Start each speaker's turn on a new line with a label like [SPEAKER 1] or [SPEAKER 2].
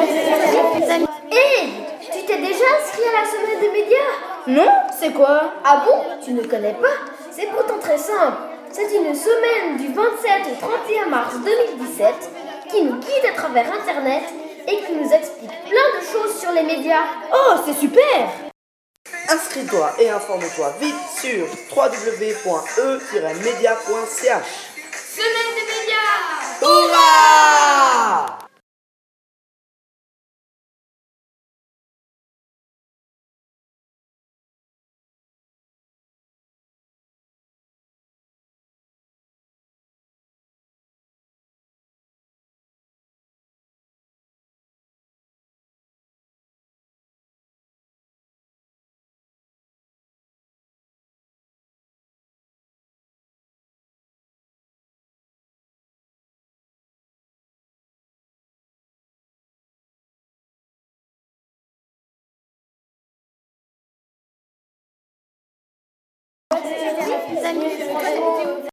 [SPEAKER 1] Hé Tu t'es déjà inscrit à la semaine des médias
[SPEAKER 2] Non C'est quoi
[SPEAKER 1] Ah bon Tu ne connais pas C'est pourtant très simple. C'est une semaine du 27 au 31 mars 2017 qui nous guide à travers Internet et qui nous explique plein de choses sur les médias.
[SPEAKER 2] Oh, c'est super
[SPEAKER 3] Inscris-toi et informe-toi vite sur www.e-media.ch. Salut